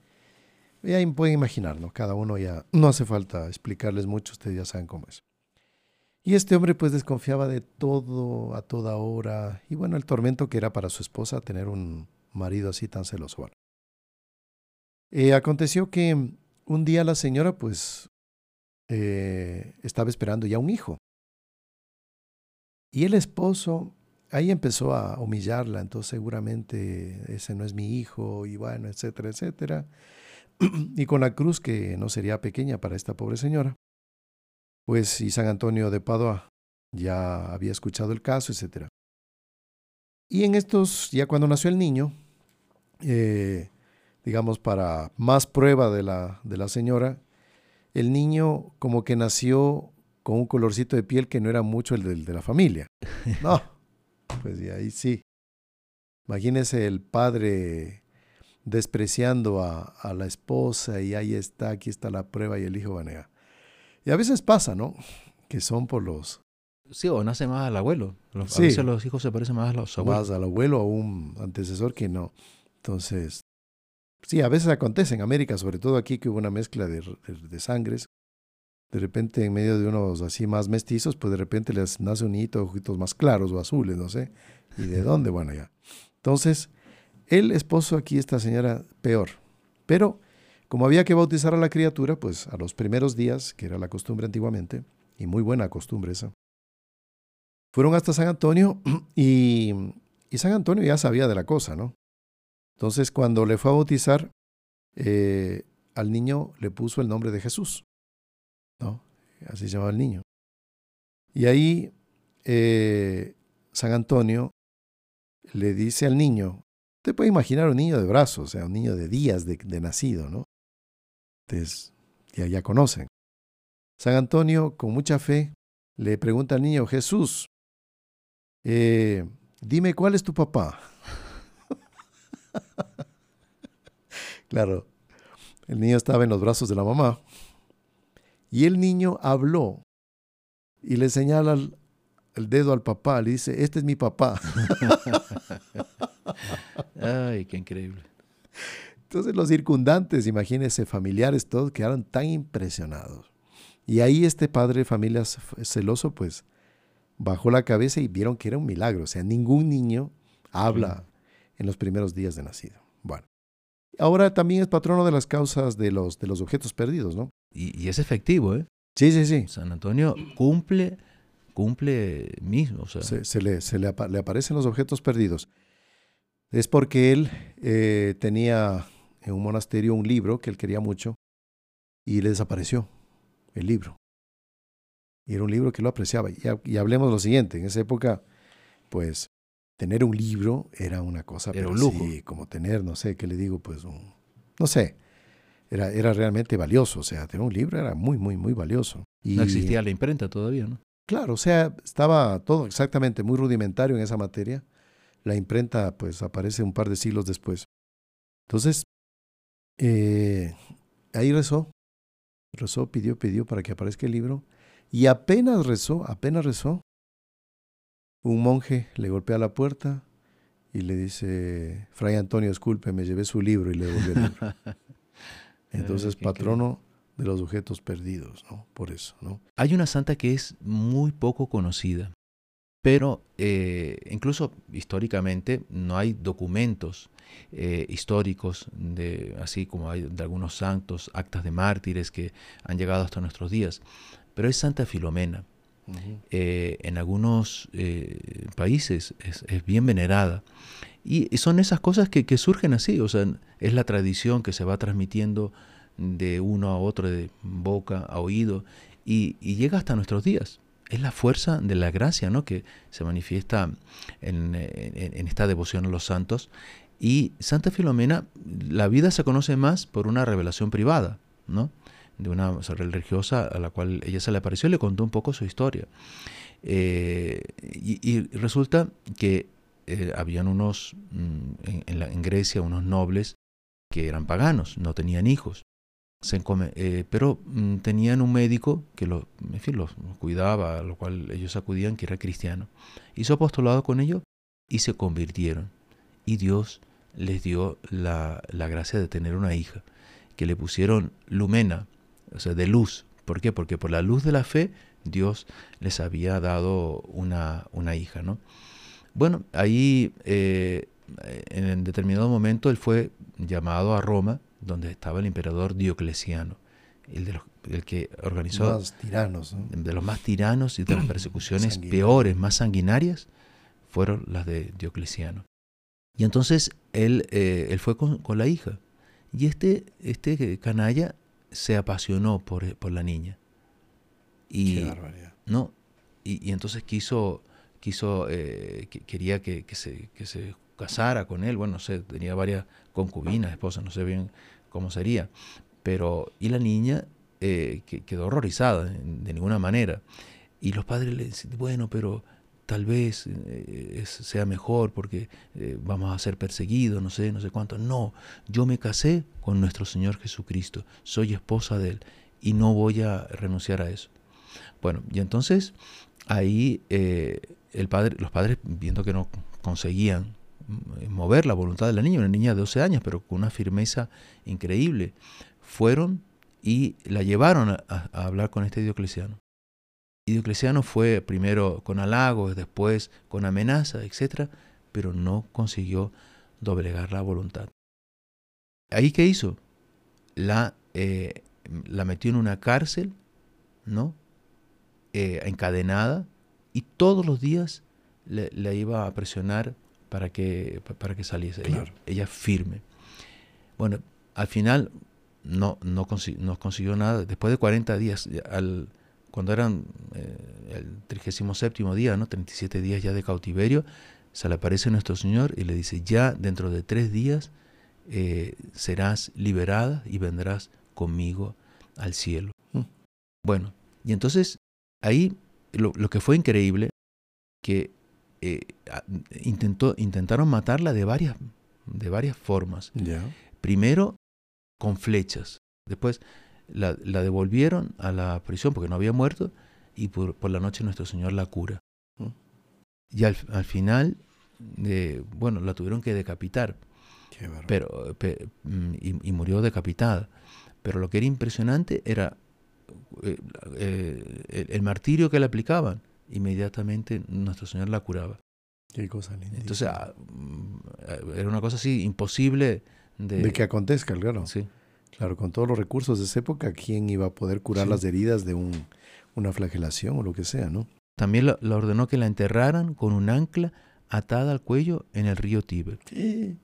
ya pueden imaginar, ¿no? Cada uno ya, no hace falta explicarles mucho, ustedes ya saben cómo es. Y este hombre pues desconfiaba de todo a toda hora. Y bueno, el tormento que era para su esposa tener un marido así tan celoso. Bueno. Eh, aconteció que un día la señora pues eh, estaba esperando ya un hijo. Y el esposo ahí empezó a humillarla, entonces seguramente ese no es mi hijo, y bueno, etcétera, etcétera. y con la cruz que no sería pequeña para esta pobre señora. Pues y San Antonio de Padua ya había escuchado el caso, etcétera. Y en estos, ya cuando nació el niño, eh, digamos, para más prueba de la, de la señora, el niño como que nació con un colorcito de piel que no era mucho el del de la familia. No, pues y ahí sí. Imagínese el padre despreciando a, la esposa y ahí está, aquí está la prueba y el hijo vanea. Y a veces pasa, ¿no? Que son por los... Sí, o nace más al abuelo. Los, A veces los hijos se parecen más a los abuelos. Más al abuelo o un antecesor que no. Entonces, sí, a veces acontece en América, sobre todo aquí que hubo una mezcla de, de sangres de repente en medio de unos así más mestizos, pues de repente les nace un hito, ojitos más claros o azules, no sé. ¿Y de dónde? Bueno, ya. Entonces, el esposo aquí, esta señora, peor. Pero como había que bautizar a la criatura, pues a los primeros días, que era la costumbre antiguamente, y muy buena costumbre esa, fueron hasta San Antonio y, San Antonio ya sabía de la cosa, ¿no? Entonces, cuando le fue a bautizar, eh, al niño le puso el nombre de Jesús. ¿no? Así se llamaba el niño. Y ahí eh, San Antonio le dice al niño, te puede imaginar un niño de brazos, o sea, un niño de días de, nacido, ¿no? Ya, ya conocen. San Antonio, con mucha fe, le pregunta al niño, Jesús, eh, dime cuál es tu papá. claro, el niño estaba en los brazos de la mamá y el niño habló y le señala el, dedo al papá, le dice, este es mi papá. Ay, qué increíble. Entonces los circundantes, imagínense, familiares, todos quedaron tan impresionados. Y ahí este padre de familia celoso, pues, bajó la cabeza y vieron que era un milagro. O sea, ningún niño habla en los primeros días de nacido. Bueno, ahora también es patrono de las causas de los, de los objetos perdidos, ¿no? Y, es efectivo, ¿eh? Sí, sí, sí. San Antonio cumple, cumple mismo. se, le, se le, aparecen los objetos perdidos. Es porque él eh, tenía en un monasterio un libro que él quería mucho y le desapareció el libro. Y era un libro que lo apreciaba. Y, y hablemos lo siguiente, en esa época, pues tener un libro era una cosa, Era pero un lujo. sí, como tener, no sé, ¿qué le digo? Pues un, no sé, era, era realmente valioso, o sea, tener un libro era muy, muy, muy valioso. Y, No existía la imprenta todavía, ¿no? Claro, o sea, estaba todo exactamente muy rudimentario en esa materia. La imprenta, pues, aparece un par de siglos después. Entonces, eh, ahí rezó, rezó, pidió, pidió para que aparezca el libro. Y apenas rezó, apenas rezó, un monje le golpea la puerta y le dice, Fray Antonio, disculpe, me llevé su libro y le devolvió el libro. Entonces, qué patrono de los objetos perdidos, ¿no? Por eso, ¿no? Hay una santa que es muy poco conocida, pero eh, incluso históricamente no hay documentos eh, históricos de así como hay de algunos santos, actas de mártires que han llegado hasta nuestros días. Pero es Santa Filomena. Eh, en algunos países es, es bien venerada. Y, y son esas cosas que, que surgen así, o sea, es la tradición que se va transmitiendo de uno a otro, de boca a oído, y, y llega hasta nuestros días. Es la fuerza de la gracia, ¿no? Que se manifiesta en, esta devoción a los santos. Y Santa Filomena, la vida se conoce más por una revelación privada, ¿no? De una religiosa a la cual ella se le apareció y le contó un poco su historia. Eh, y, resulta que eh, habían unos, mm, en Grecia, unos nobles que eran paganos, no tenían hijos. Eh, pero mm, tenían un médico que fin, los cuidaba, a lo cual ellos acudían, que era cristiano. Hizo apostolado con ellos y se convirtieron. Y Dios les dio la, la gracia de tener una hija, que le pusieron lumena, o sea, de luz. ¿Por qué? Porque por la luz de la fe Dios les había dado una, una hija, ¿no? Bueno, ahí eh, en determinado momento él fue llamado a Roma, donde estaba el emperador Diocleciano, el, de los, el que organizó Más tiranos, ¿no? de los más tiranos y de las persecuciones peores, más sanguinarias, fueron las de Diocleciano. Y entonces él, eh, él fue con, con la hija. Y este, este canalla se apasionó por, por la niña. Y, Qué barbaridad. ¿no? Y, y entonces quiso, quiso eh, que- quería que, se, que se casara con él. Bueno, no sé, tenía varias concubinas, esposas, no sé bien cómo sería. Pero, y la niña eh, que- quedó horrorizada, de, ninguna manera. Y los padres le decían, bueno, pero tal vez eh, sea mejor porque vamos a ser perseguidos, no sé, no sé cuánto. No, yo me casé con nuestro Señor Jesucristo, soy esposa de Él y no voy a renunciar a eso. Bueno, y entonces ahí el padre, los padres, viendo que no conseguían mm, mover la voluntad de la niña, una niña de 12 años, pero con una firmeza increíble, fueron y la llevaron a, hablar con este Diocleciano. Y Diocleciano fue primero con halagos, después con amenaza, etc., pero no consiguió doblegar la voluntad. ¿Ahí qué hizo? La, eh, la metió en una cárcel, ¿no? Eh, encadenada, y todos los días le, le iba a presionar para que, pa- para que saliese. Ella- Claro. ella firme. Bueno, al final no, no, consi- no consiguió nada. Después de 40 días, al, cuando eran eh, el 37 día, ¿no? 37 días ya de cautiverio, se le aparece nuestro Señor y le dice, ya dentro de tres días eh, serás liberada y vendrás conmigo al cielo. Mm. Bueno, y entonces ahí lo, lo que fue increíble, que eh, intentó, intentaron matarla de varias, de varias formas. Primero con flechas, después la, la devolvieron a la prisión porque no había muerto y por, por la noche nuestro Señor la cura. Mm. Y al, al final, eh, bueno, la tuvieron que decapitar Qué pero, pe- mm, y, y murió decapitada. Pero lo que era impresionante era eh, eh, el, martirio que le aplicaban. Inmediatamente nuestro Señor la curaba. Qué cosa linda. Entonces ah, mm, era una cosa así imposible de... de que acontezca, claro. Sí. Claro, con todos los recursos de esa época, ¿quién iba a poder curar Sí. las heridas de un, una flagelación o lo que sea, no? También la, la ordenó que la enterraran con un ancla atada al cuello en el río Tíber. Sí.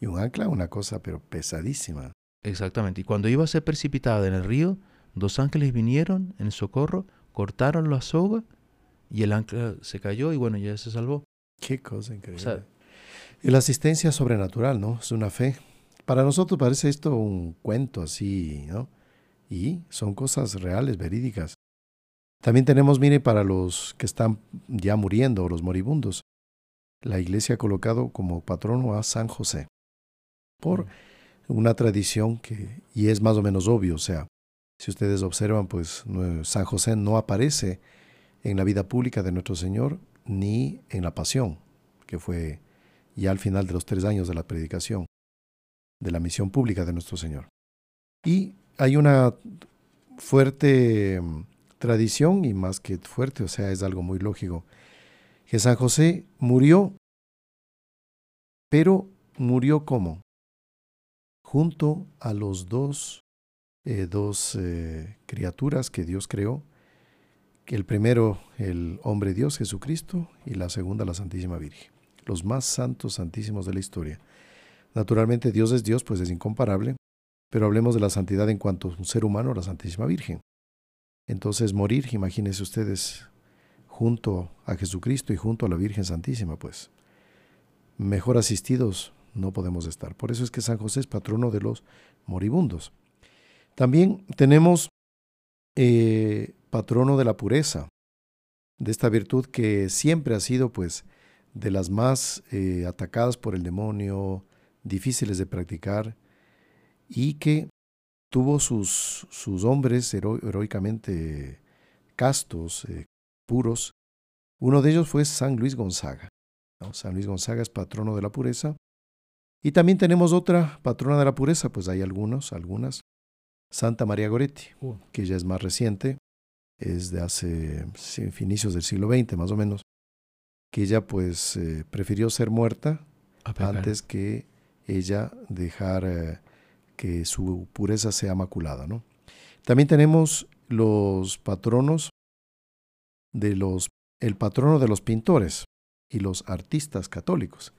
Y un ancla, una cosa, pero pesadísima. Exactamente. Y cuando iba a ser precipitada en el río, dos ángeles vinieron en socorro, cortaron la soga y el ancla se cayó y bueno, ya se salvó. Qué cosa increíble. la asistencia sobrenatural, ¿no? Es una fe. Para nosotros parece esto un cuento así, ¿no? Y son cosas reales, verídicas. También tenemos, mire, para los que están ya muriendo, los moribundos, la iglesia ha colocado como patrono a San José, por una tradición que, y es más o menos obvio, o sea, si ustedes observan, pues San José no aparece en la vida pública de nuestro Señor ni en la pasión, que fue ya al final de los tres años de la predicación, de la misión pública de nuestro Señor. Y hay una fuerte tradición y más que fuerte, o sea, es algo muy lógico, que San José murió, pero murió como? Junto a los dos, eh, dos eh, criaturas que Dios creó, el primero el hombre Dios Jesucristo y la segunda la Santísima Virgen, los más santos santísimos de la historia. Naturalmente Dios es Dios, pues es incomparable, pero hablemos de la santidad en cuanto a un ser humano, la Santísima Virgen. Entonces morir, imagínense ustedes, junto a Jesucristo y junto a la Virgen Santísima, pues mejor asistidos no podemos estar. Por eso es que San José es patrono de los moribundos. También tenemos eh, patrono de la pureza, de esta virtud que siempre ha sido pues de las más eh, atacadas por el demonio, difíciles de practicar y que tuvo sus, sus hombres heroicamente castos, eh, puros. Uno de ellos fue San Luis Gonzaga. San Luis Gonzaga es patrono de la pureza. Y también tenemos otra patrona de la pureza, pues hay algunos, algunas. Santa María Goretti, uh. que ya es más reciente, es de hace inicios del siglo XX más o menos, que ella pues eh, prefirió ser muerta antes que ella dejar eh, que su pureza sea maculada. ¿no? También tenemos los patronos de los, el patrono de los pintores y los artistas católicos.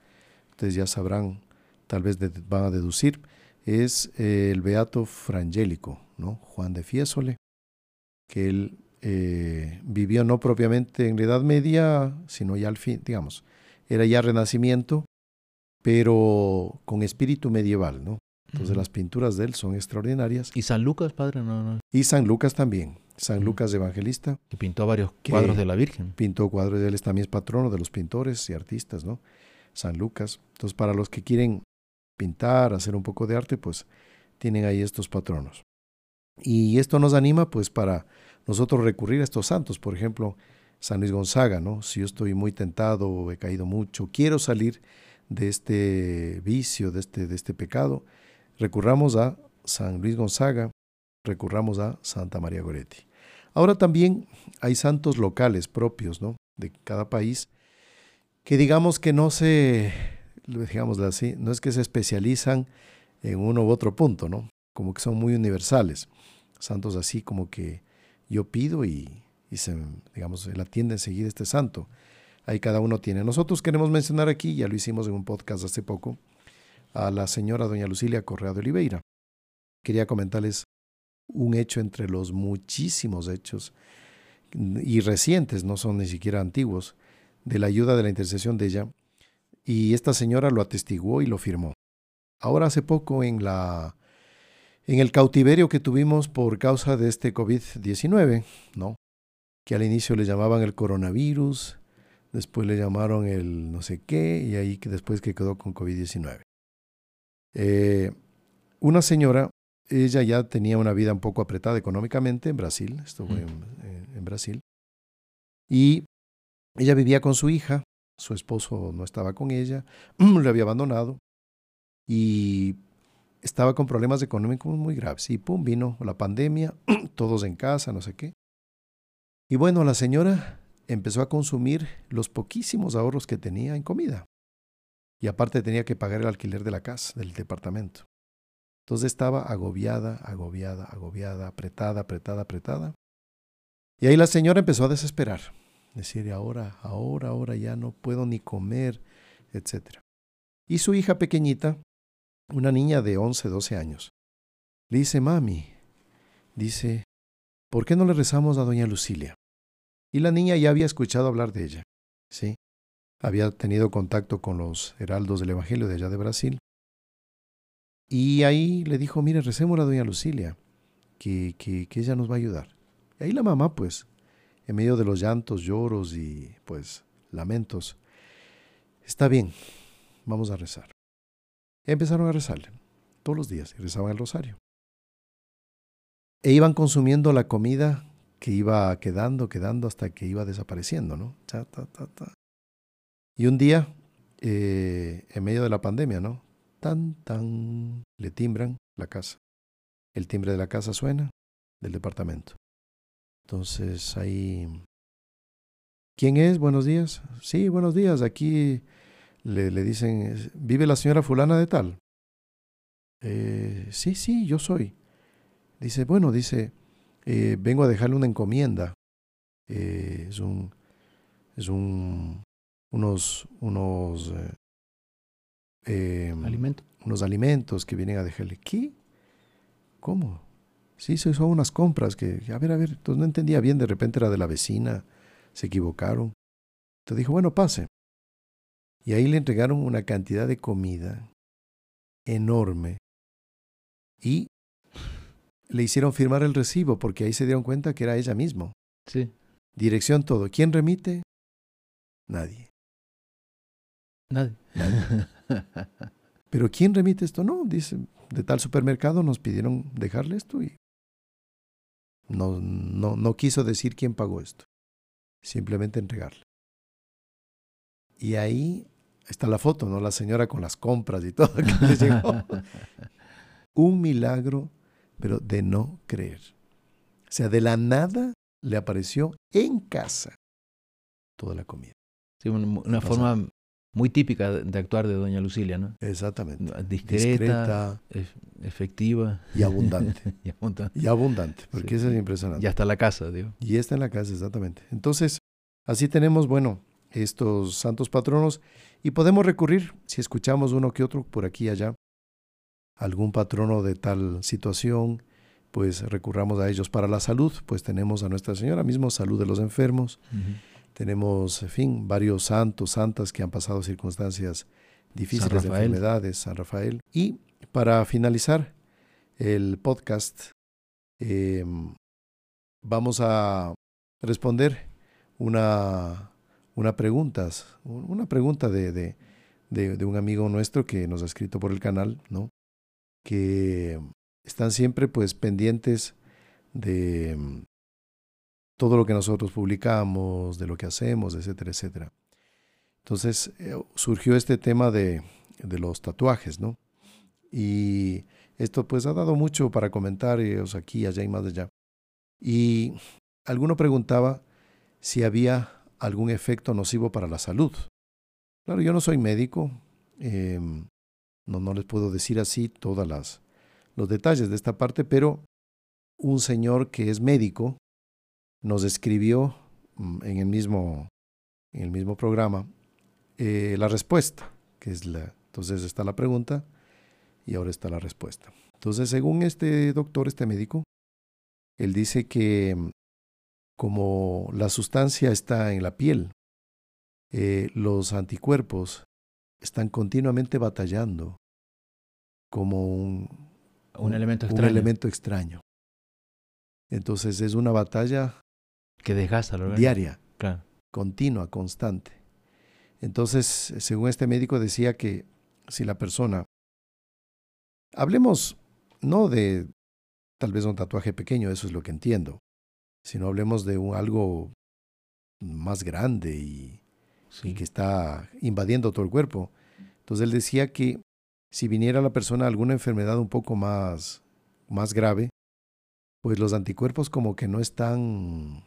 Ustedes ya sabrán, tal vez van a deducir, es el beato frangélico, ¿no? Juan de Fiesole, que él eh, vivió no propiamente en la Edad Media, sino ya al fin, digamos, era ya renacimiento, pero con espíritu medieval, ¿no? Entonces las pinturas de él son extraordinarias. ¿Y San Lucas, padre? No, no. Y San Lucas también. San Lucas Evangelista. Que pintó varios cuadros de la Virgen. Pintó cuadros de él, también es patrono de los pintores y artistas, ¿no? San Lucas. Entonces para los que quieren pintar, hacer un poco de arte, pues tienen ahí estos patronos. Y esto nos anima pues para nosotros recurrir a estos santos, por ejemplo, San Luis Gonzaga, ¿no? Si yo estoy muy tentado, he caído mucho, quiero salir de este vicio, de este, de este pecado, recurramos a San Luis Gonzaga, recurramos a Santa María Goretti. Ahora también hay santos locales propios ¿no? de cada país que digamos que no se, digamos así, no es que se especializan en uno u otro punto, ¿no? Como que son muy universales. Santos así como que yo pido y, y se, digamos, la atiende enseguida este santo. Ahí cada uno tiene. Nosotros queremos mencionar aquí, ya lo hicimos en un podcast hace poco, a la señora doña Lucilia Correa de Oliveira. Quería comentarles un hecho entre los muchísimos hechos y recientes, no son ni siquiera antiguos, de la ayuda de la intercesión de ella. Y esta señora lo atestiguó y lo firmó. Ahora hace poco en la en el cautiverio que tuvimos por causa de este COVID-19, ¿no? Que al inicio le llamaban el coronavirus, después le llamaron el no sé qué y ahí que después que quedó con COVID-19. Eh, una señora, ella ya tenía una vida un poco apretada económicamente en Brasil, estuvo mm. en, Brasil, y ella vivía con su hija, su esposo no estaba con ella, le había abandonado y estaba con problemas económicos muy graves. Y pum, vino la pandemia, todos en casa, no sé qué. Y bueno, la señora empezó a consumir los poquísimos ahorros que tenía en comida. Y aparte tenía que pagar el alquiler de la casa, del departamento. Entonces estaba agobiada, agobiada, agobiada, apretada, apretada, apretada. Y ahí la señora empezó a desesperar. Decir, ahora, ahora, ahora ya no puedo ni comer, etc. Y su hija pequeñita, una niña de 11, 12 años, le dice, mami, dice, ¿por qué no le rezamos a doña Lucilia? Y la niña ya había escuchado hablar de ella, ¿sí? había tenido contacto con los heraldos del Evangelio de allá de Brasil. Y ahí le dijo, mire, recemos a doña Lucilia, que, que, que ella nos va a ayudar. Y ahí la mamá, pues, en medio de los llantos, lloros y, pues, lamentos, está bien, vamos a rezar. empezaron a rezarle todos los días y rezaban el rosario. E iban consumiendo la comida que iba quedando, quedando hasta que iba desapareciendo, ¿no? Y un día, eh, en medio de la pandemia, ¿no? Tan, tan, le timbran la casa. El timbre de la casa suena del departamento. Entonces ahí... ¿Quién es? Buenos días. Sí, buenos días. Aquí le, le dicen, ¿vive la señora fulana de tal? Eh, sí, sí, yo soy. Dice, bueno, dice, eh, vengo a dejarle una encomienda. Eh, es un, es un, unos, unos eh, em, alimentos. Unos alimentos que vienen a dejarle. ¿Qué? ¿Cómo? Sí, son unas compras que, a ver, a ver, entonces no entendía bien, de repente era de la vecina, se equivocaron. Entonces dijo, bueno, pase. Y ahí le entregaron una cantidad de comida enorme y le hicieron firmar el recibo porque ahí se dieron cuenta que era ella misma. Sí. Dirección todo. ¿Quién remite? Nadie. Nadie. Pero ¿quién remite esto? No, dice, de tal supermercado nos pidieron dejarle esto y no, no, no quiso decir quién pagó esto. Simplemente entregarle. Y ahí está la foto, ¿no? La señora con las compras y todo que le llegó. Un milagro pero de no creer. O sea, de la nada le apareció en casa toda la comida. Sí, una, forma muy típica de actuar de doña Lucilia, ¿no? Exactamente. Discreta, efectiva. Y abundante. y abundante. Y abundante, porque eso es impresionante. Y hasta la casa, digo. Y está en la casa, exactamente. Entonces, así tenemos, bueno, estos santos patronos y podemos recurrir, si escuchamos uno que otro por aquí y allá, algún patrono de tal situación, pues recurramos a ellos. Para la salud, pues tenemos a Nuestra Señora mismo, salud de los enfermos. Tenemos, en fin, varios santos, santas que han pasado circunstancias difíciles de enfermedades, San Rafael. Y para finalizar el podcast, em, vamos a responder una, una pregunta, una pregunta de, de, de, un amigo nuestro que nos ha escrito por el canal, ¿no? que están siempre pues pendientes de todo lo que nosotros publicamos, de lo que hacemos, etcétera, etcétera. Entonces eh, surgió este tema de, de, los tatuajes, ¿no? Y esto pues ha dado mucho para comentarios aquí, allá y más allá. Y alguno preguntaba si había algún efecto nocivo para la salud. Claro, yo no soy médico, eh, no, no les puedo decir así todos los detalles de esta parte, pero un señor que es médico nos escribió mm, en el mismo, en el mismo programa eh, la respuesta, que es la, entonces está la pregunta y ahora está la respuesta. Entonces, según este doctor, este médico, él dice que mm, como la sustancia está en la piel, eh, los anticuerpos están continuamente batallando como un, un, elemento, extraño. elemento extraño. Entonces es una batalla que desgasta diaria, continua, constante. Entonces, según este médico decía que si la persona, hablemos no de tal vez un tatuaje pequeño, eso es lo que entiendo, sino hablemos de un, algo más grande y y que está invadiendo todo el cuerpo. Entonces él decía que si viniera la persona alguna enfermedad un poco más, más grave, pues los anticuerpos como que no están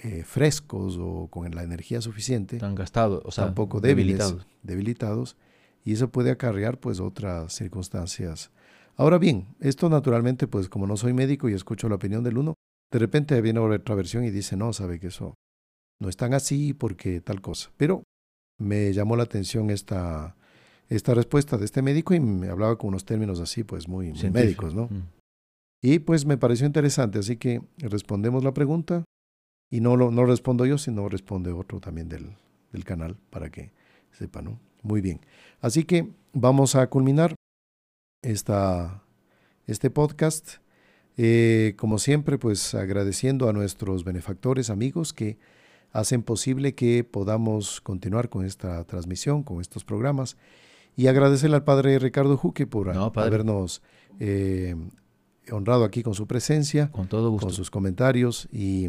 eh, frescos o con la energía suficiente. Están gastados, o sea, tampoco débiles, debilitados. Y eso puede acarrear pues otras circunstancias. Ahora bien, esto naturalmente pues como no soy médico y escucho la opinión del uno, de repente viene otra versión y dice, no, sabe que eso no están así porque tal cosa. Pero me llamó la atención esta, esta respuesta de este médico y me hablaba con unos términos así, pues muy, médicos, ¿no? Mm. Y pues me pareció interesante, así que respondemos la pregunta y no lo no respondo yo, sino responde otro también del, del canal para que sepa, ¿no? Muy bien. Así que vamos a culminar esta, este podcast. Eh, como siempre, pues agradeciendo a nuestros benefactores, amigos que hacen posible que podamos continuar con esta transmisión, con estos programas. Y agradecerle al Padre Ricardo Juque por habernos eh, honrado aquí con su presencia, con todo gusto. con sus comentarios. Y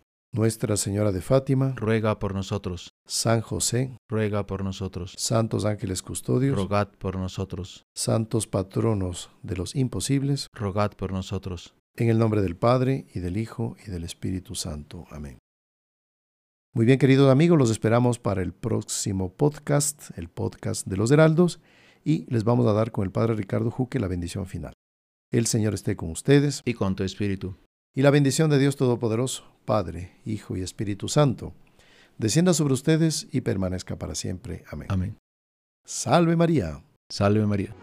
Nuestra Señora de Fátima, ruega por nosotros. San José, ruega por nosotros. Santos ángeles custodios, rogad por nosotros. Santos patronos de los imposibles, rogad por nosotros. En el nombre del Padre, y del Hijo, y del Espíritu Santo. Amén. Muy bien, queridos amigos, los esperamos para el próximo podcast, el podcast de los Heraldos, y les vamos a dar con el Padre Ricardo Juque la bendición final. El Señor esté con ustedes. Y con tu espíritu. Y la bendición de Dios Todopoderoso, Padre, Hijo y Espíritu Santo, descienda sobre ustedes y permanezca para siempre. Amén. Amén. Salve María. Salve María.